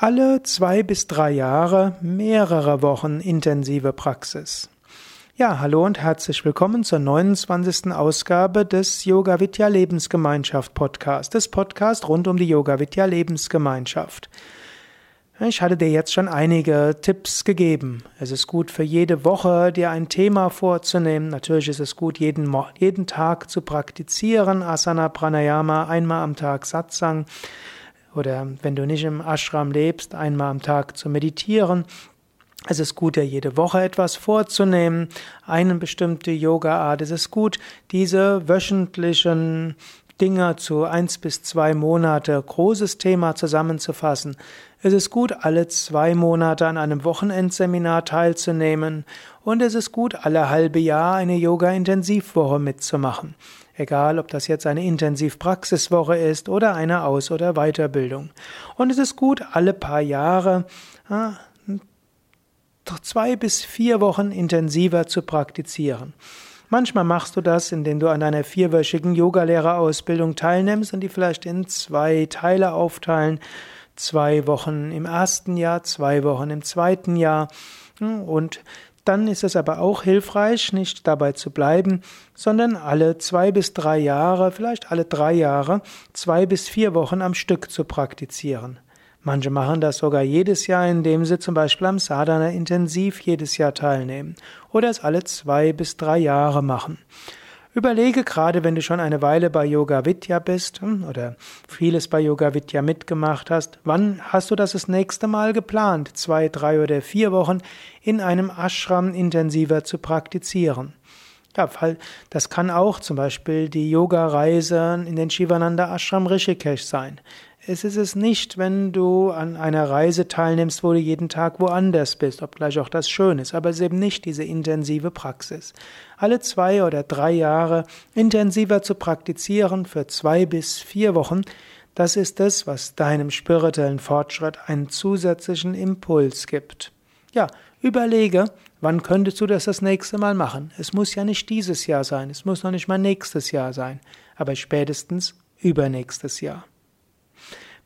alle zwei bis drei Jahre mehrere Wochen intensive Praxis. Ja, hallo und herzlich willkommen zur 29. Ausgabe des Yoga Vidya Lebensgemeinschaft Podcast, des Podcast rund um die Yoga Vidya Lebensgemeinschaft. Ich hatte dir jetzt schon einige Tipps gegeben. Es ist gut für jede Woche dir ein Thema vorzunehmen. Natürlich ist es gut, jeden, jeden Tag zu praktizieren. Asana, Pranayama, einmal am Tag Satsang oder wenn du nicht im Ashram lebst, einmal am Tag zu meditieren. Es ist gut, ja jede Woche etwas vorzunehmen, eine bestimmte Yoga-Art. Es ist gut, diese wöchentlichen Dinge zu eins bis zwei Monate großes Thema zusammenzufassen. Es ist gut, alle zwei Monate an einem Wochenendseminar teilzunehmen und es ist gut, alle halbe Jahr eine Yoga-Intensivwoche mitzumachen. Egal, ob das jetzt eine Intensivpraxiswoche ist oder eine Aus- oder Weiterbildung. Und es ist gut, alle paar Jahre äh, zwei bis vier Wochen intensiver zu praktizieren. Manchmal machst du das, indem du an einer vierwöchigen Yogalehrerausbildung teilnimmst und die vielleicht in zwei Teile aufteilen. Zwei Wochen im ersten Jahr, zwei Wochen im zweiten Jahr. Und dann ist es aber auch hilfreich, nicht dabei zu bleiben, sondern alle zwei bis drei Jahre, vielleicht alle drei Jahre, zwei bis vier Wochen am Stück zu praktizieren. Manche machen das sogar jedes Jahr, indem sie zum Beispiel am Sadhana Intensiv jedes Jahr teilnehmen oder es alle zwei bis drei Jahre machen. Überlege gerade, wenn du schon eine Weile bei Yoga Vidya bist hm, oder vieles bei Yoga Vidya mitgemacht hast, wann hast du das das nächste Mal geplant, zwei, drei oder vier Wochen in einem Ashram intensiver zu praktizieren? Ja, das kann auch zum Beispiel die Yoga-Reise in den Shivananda Ashram Rishikesh sein. Es ist es nicht, wenn du an einer Reise teilnimmst, wo du jeden Tag woanders bist, obgleich auch das schön ist, aber es ist eben nicht diese intensive Praxis. Alle zwei oder drei Jahre intensiver zu praktizieren für zwei bis vier Wochen, das ist es, was deinem spirituellen Fortschritt einen zusätzlichen Impuls gibt. Ja, überlege, wann könntest du das das nächste Mal machen? Es muss ja nicht dieses Jahr sein, es muss noch nicht mal nächstes Jahr sein, aber spätestens übernächstes Jahr.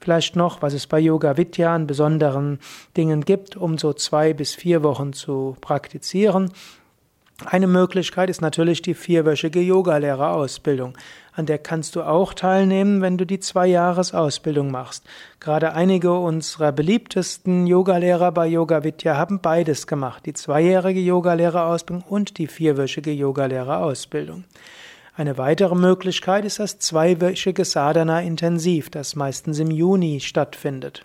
Vielleicht noch, was es bei Yoga Vidya an besonderen Dingen gibt, um so zwei bis vier Wochen zu praktizieren. Eine Möglichkeit ist natürlich die vierwöchige Yogalehrerausbildung. An der kannst du auch teilnehmen, wenn du die Zwei-Jahres-Ausbildung machst. Gerade einige unserer beliebtesten Yogalehrer bei Yoga Vidya haben beides gemacht. Die zweijährige Yogalehrerausbildung und die vierwöchige Yogalehrerausbildung. Eine weitere Möglichkeit ist das zweiwöchige Sadhana Intensiv, das meistens im Juni stattfindet.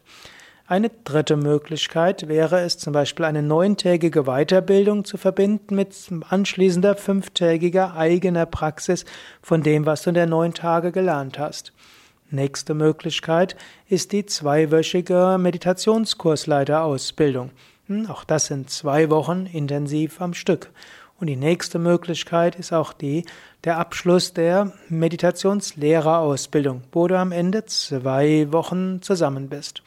Eine dritte Möglichkeit wäre es zum Beispiel eine neuntägige Weiterbildung zu verbinden mit anschließender fünftägiger eigener Praxis von dem, was du in der neun Tage gelernt hast. Nächste Möglichkeit ist die zweiwöchige Meditationskursleiterausbildung. Hm, auch das sind zwei Wochen intensiv am Stück. Und die nächste Möglichkeit ist auch die, der Abschluss der Meditationslehrerausbildung, wo du am Ende zwei Wochen zusammen bist.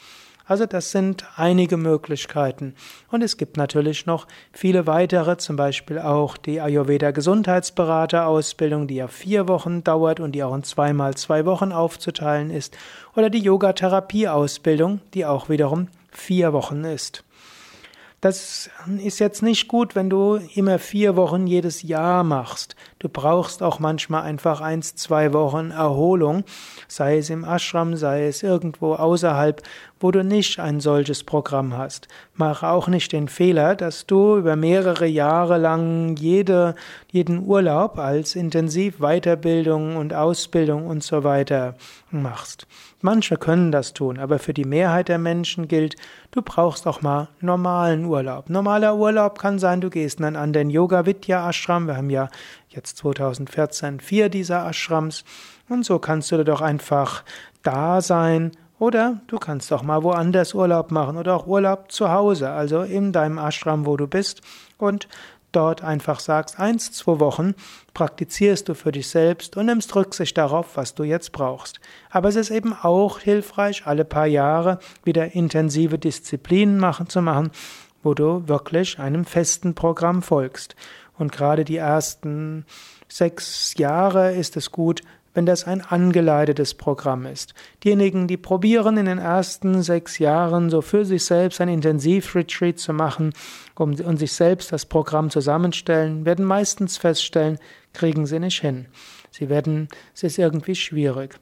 Also das sind einige Möglichkeiten. Und es gibt natürlich noch viele weitere, zum Beispiel auch die Ayurveda Gesundheitsberaterausbildung, die ja vier Wochen dauert und die auch in zweimal zwei Wochen aufzuteilen ist. Oder die Yoga Therapieausbildung, die auch wiederum vier Wochen ist. Das ist jetzt nicht gut, wenn du immer vier Wochen jedes Jahr machst. Du brauchst auch manchmal einfach eins, zwei Wochen Erholung, sei es im Ashram, sei es irgendwo außerhalb, wo du nicht ein solches Programm hast. Mach auch nicht den Fehler, dass du über mehrere Jahre lang jede, jeden Urlaub als intensiv Weiterbildung und Ausbildung und so weiter machst. Manche können das tun, aber für die Mehrheit der Menschen gilt, du brauchst auch mal normalen Urlaub. Normaler Urlaub kann sein, du gehst dann an den Yoga Vidya Ashram. Wir haben ja jetzt 2014 vier dieser Ashrams. Und so kannst du doch einfach da sein oder du kannst auch mal woanders Urlaub machen oder auch Urlaub zu Hause, also in deinem Ashram, wo du bist und dort einfach sagst, eins, zwei Wochen praktizierst du für dich selbst und nimmst Rücksicht darauf, was du jetzt brauchst. Aber es ist eben auch hilfreich, alle paar Jahre wieder intensive Disziplinen machen zu machen, wo du wirklich einem festen Programm folgst. Und gerade die ersten sechs Jahre ist es gut, wenn das ein angeleitetes Programm ist. Diejenigen, die probieren in den ersten sechs Jahren so für sich selbst ein Intensivretreat zu machen und sich selbst das Programm zusammenstellen, werden meistens feststellen, kriegen sie nicht hin. Sie werden, es ist irgendwie schwierig.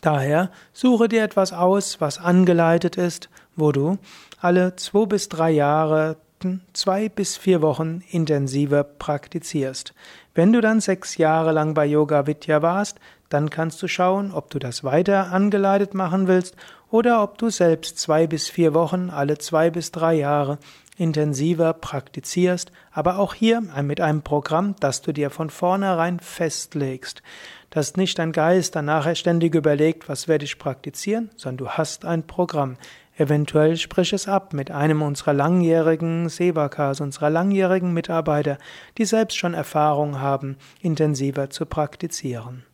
Daher suche dir etwas aus, was angeleitet ist, wo du alle zwei bis drei Jahre zwei bis vier Wochen intensiver praktizierst. Wenn du dann sechs Jahre lang bei Yoga Vidya warst, dann kannst du schauen, ob du das weiter angeleitet machen willst oder ob du selbst zwei bis vier Wochen alle zwei bis drei Jahre intensiver praktizierst, aber auch hier mit einem Programm, das du dir von vornherein festlegst. Dass nicht dein Geist dann nachher ständig überlegt, was werde ich praktizieren, sondern du hast ein Programm. Eventuell sprich es ab mit einem unserer langjährigen Sevakas, unserer langjährigen Mitarbeiter, die selbst schon Erfahrung haben, intensiver zu praktizieren.